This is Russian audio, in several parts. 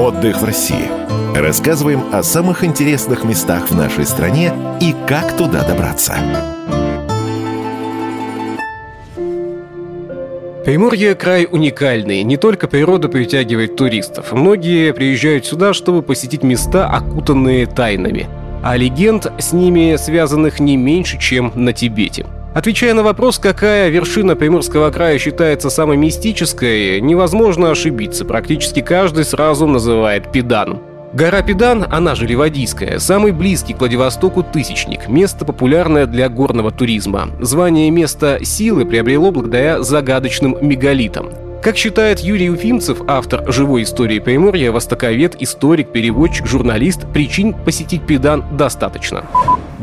Отдых в России. Рассказываем о самых интересных местах в нашей стране и как туда добраться. Приморье – край уникальный. Не только природа притягивает туристов. Многие приезжают сюда, чтобы посетить места, окутанные тайнами. А легенд с ними связанных не меньше, чем на Тибете. Отвечая на вопрос, какая вершина Приморского края считается самой мистической, невозможно ошибиться. Практически каждый сразу называет Педан. Гора Педан, она же Ливадийская, самый близкий к Владивостоку тысячник, место популярное для горного туризма. Звание места силы приобрело благодаря загадочным мегалитам. Как считает Юрий Уфимцев, автор «Живой истории Приморья», востоковед, историк, переводчик, журналист, причин посетить Педан достаточно.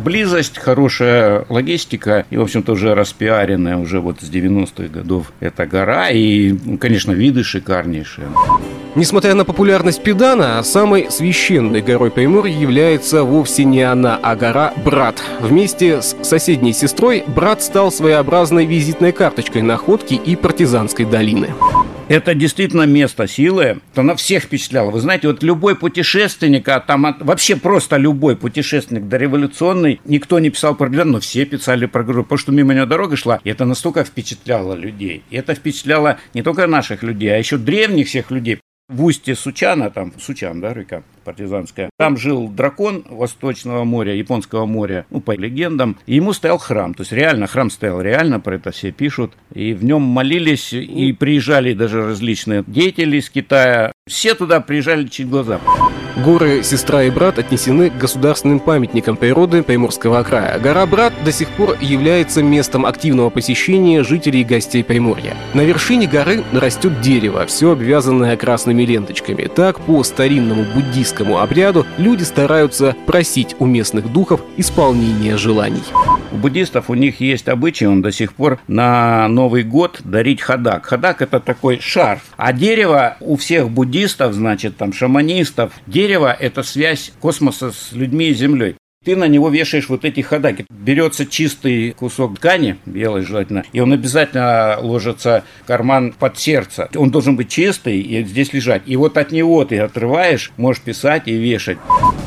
Близость, хорошая логистика и, в общем-то, уже распиаренная уже вот с 90-х годов эта гора и, конечно, виды шикарнейшие. Несмотря на популярность Педана, самой священной горой Приморья является вовсе не она, а гора Брат. Вместе с соседней сестрой Брат стал своеобразной визитной карточкой находки и партизанской долины. Это действительно место силы. Она всех впечатляла. Вы знаете, вот любой путешественник, а там вообще просто любой путешественник дореволюционный, никто не писал про Глен, но все писали про гору, потому что мимо нее дорога шла. И это настолько впечатляло людей. И это впечатляло не только наших людей, а еще древних всех людей в устье Сучана, там Сучан, да, река партизанская, там жил дракон Восточного моря, Японского моря, ну, по легендам, и ему стоял храм, то есть реально, храм стоял реально, про это все пишут, и в нем молились, и приезжали даже различные деятели из Китая, все туда приезжали чуть глаза. Горы «Сестра» и «Брат» отнесены к государственным памятникам природы Приморского края. Гора «Брат» до сих пор является местом активного посещения жителей и гостей Приморья. На вершине горы растет дерево, все обвязанное красными ленточками. Так, по старинному буддийскому обряду, люди стараются просить у местных духов исполнения желаний. У буддистов у них есть обычай, он до сих пор на Новый год дарить хадак. Хадак – это такой шарф. А дерево у всех буддистов, значит, там, шаманистов, дерево Дерево – это связь космоса с людьми и Землей ты на него вешаешь вот эти ходаки. Берется чистый кусок ткани, белый желательно, и он обязательно ложится в карман под сердце. Он должен быть чистый и здесь лежать. И вот от него ты отрываешь, можешь писать и вешать.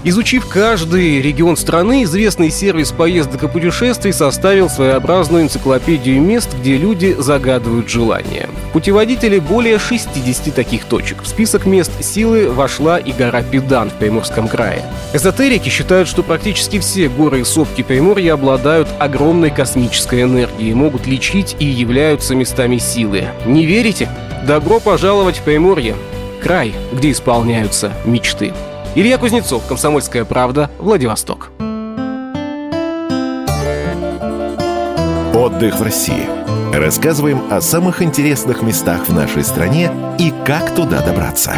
Изучив каждый регион страны, известный сервис поездок и путешествий составил своеобразную энциклопедию мест, где люди загадывают желания. Путеводители более 60 таких точек. В список мест силы вошла и гора Педан в Приморском крае. Эзотерики считают, что практически Практически все горы и сопки Приморья обладают огромной космической энергией, могут лечить и являются местами силы. Не верите? Добро пожаловать в Приморье, край, где исполняются мечты. Илья Кузнецов, Комсомольская правда, Владивосток. Отдых в России. Рассказываем о самых интересных местах в нашей стране и как туда добраться.